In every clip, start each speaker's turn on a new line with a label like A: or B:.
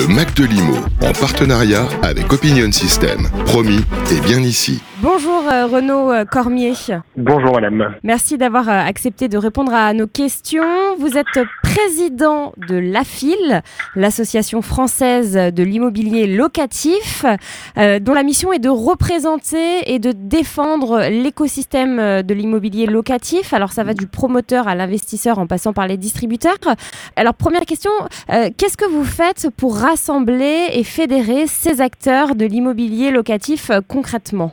A: Le Mac de Limo, en partenariat avec Opinion System. Promis, et bien ici.
B: Bonjour euh, Renaud euh, Cormier.
C: Bonjour madame.
B: Merci d'avoir euh, accepté de répondre à nos questions. Vous êtes président de l'AFIL, l'association française de l'immobilier locatif, dont la mission est de représenter et de défendre l'écosystème de l'immobilier locatif. Alors ça va du promoteur à l'investisseur en passant par les distributeurs. Alors première question, qu'est-ce que vous faites pour rassembler et fédérer ces acteurs de l'immobilier locatif concrètement?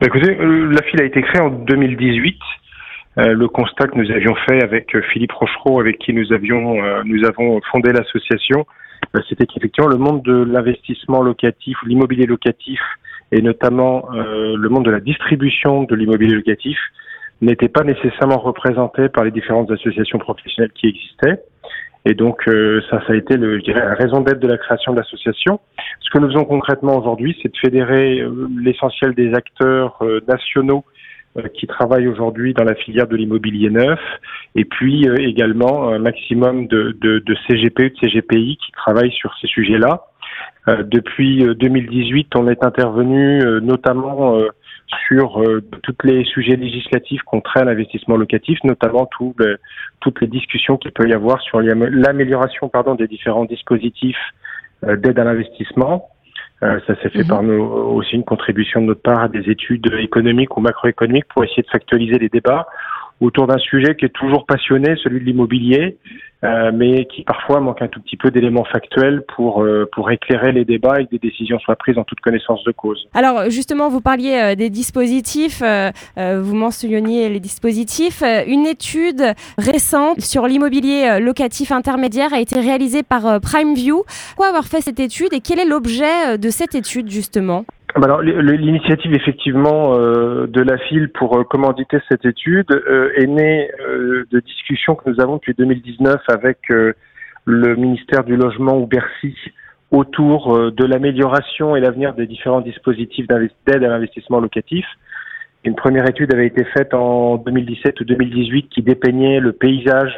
C: Bah, écoutez, euh, la file a été créée en 2018. Euh, le constat que nous avions fait avec euh, Philippe Rochereau, avec qui nous avions, nous avons fondé l'association, c'était qu'effectivement le monde de l'investissement locatif, l'immobilier locatif, et notamment le monde de la distribution de l'immobilier locatif, n'était pas nécessairement représenté par les différentes associations professionnelles qui existaient. Et donc ça, ça a été le, je dirais, la raison d'être de la création de l'association. Ce que nous faisons concrètement aujourd'hui, c'est de fédérer euh, l'essentiel des acteurs euh, nationaux euh, qui travaillent aujourd'hui dans la filière de l'immobilier neuf, et puis également un maximum de, de, de CGPU, de CGPI qui travaillent sur ces sujets-là. depuis 2018, on est intervenu notamment sur tous les sujets législatifs contre l'investissement locatif, notamment ben, toutes les discussions qu'il peut y avoir sur l'amélioration pardon des différents dispositifs euh, d'aide à l'investissement. Euh, ça s'est fait mhm. par nous aussi une contribution de notre part à des études économiques ou macroéconomiques pour essayer de factualiser les débats autour d'un sujet qui est toujours passionné, celui de l'immobilier, euh, mais qui parfois manque un tout petit peu d'éléments factuels pour, euh, pour éclairer les débats et que des décisions soient prises en toute connaissance de cause.
B: Alors justement, vous parliez euh, des dispositifs, vous mentionniez les dispositifs. Une étude récente sur l'immobilier locatif intermédiaire a été réalisée par PrimeView. Pourquoi avoir fait cette étude et quel est l'objet de cette étude justement?
C: Alors l'initiative effectivement euh, de la file pour euh, commanditer cette étude euh, est née de discussions que nous avons depuis 2019 avec le ministère du Logement ou Bercy autour de l'amélioration et l'avenir des différents dispositifs d'aide à l'investissement locatif. Une première étude avait été faite en 2017 ou 2018 qui dépeignait le paysage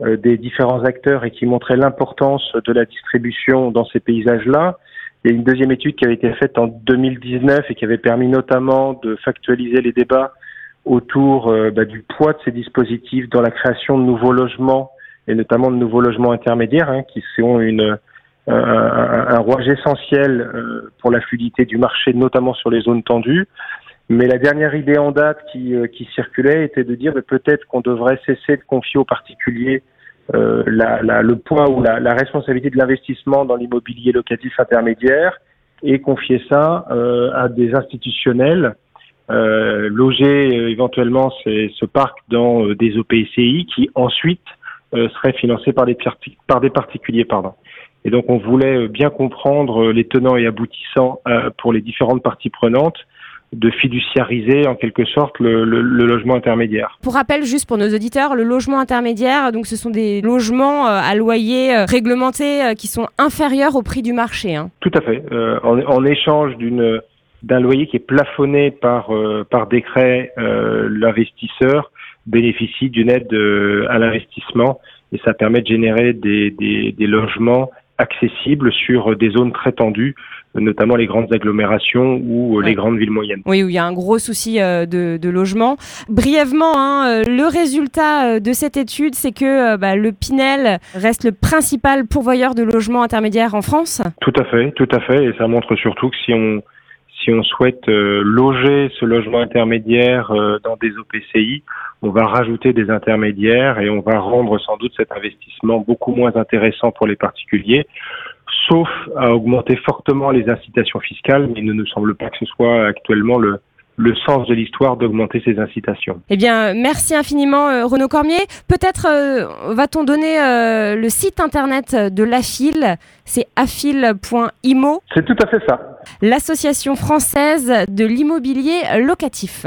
C: des différents acteurs et qui montrait l'importance de la distribution dans ces paysages-là. Il y a une deuxième étude qui avait été faite en 2019 et qui avait permis notamment de factualiser les débats autour euh, bah, du poids de ces dispositifs dans la création de nouveaux logements et notamment de nouveaux logements intermédiaires hein, qui sont euh, un, rouage essentiel euh, pour la fluidité du marché, notamment sur les zones tendues. Mais la dernière idée en date qui, qui circulait était de dire peut-être qu'on devrait cesser de confier aux particuliers la, la, le poids ou la, la responsabilité de l'investissement dans l'immobilier locatif intermédiaire et confier ça euh, à des institutionnels, euh, loger euh, éventuellement ce parc dans euh, des OPCI qui ensuite seraient financés par des, par des particuliers. Pardon. Et donc on voulait bien comprendre les tenants et aboutissants pour les différentes parties prenantes de fiduciariser en quelque sorte le, logement intermédiaire.
B: Pour rappel, juste pour nos auditeurs, le logement intermédiaire, donc ce sont des logements euh, à loyer euh, réglementés euh, qui sont inférieurs au prix du marché. Hein.
C: Tout à fait. en, échange d'une d'un loyer qui est plafonné par par décret, l'investisseur bénéficie d'une aide à l'investissement et ça permet de générer des, des, des logements accessibles sur des zones très tendues notamment les grandes agglomérations ou euh, les grandes villes moyennes.
B: Oui, où il y a un gros souci euh, de, logement. Brièvement, hein, euh, le résultat de cette étude, c'est que bah, le Pinel reste le principal pourvoyeur de logements intermédiaires en France
C: Tout à fait, tout à fait. Et ça montre surtout que si on, si on souhaite loger ce logement intermédiaire dans des OPCI, on va rajouter des intermédiaires et on va rendre sans doute cet investissement beaucoup moins intéressant pour les particuliers sauf à augmenter fortement les incitations fiscales, mais il ne nous semble pas que ce soit actuellement le, le sens de l'histoire d'augmenter ces incitations.
B: Eh bien, merci infiniment euh, Renaud Cormier. Peut-être euh, va-t-on donner euh, le site internet de l'AFIL, c'est afil.imo.
C: C'est tout à fait ça.
B: L'association française de l'immobilier locatif.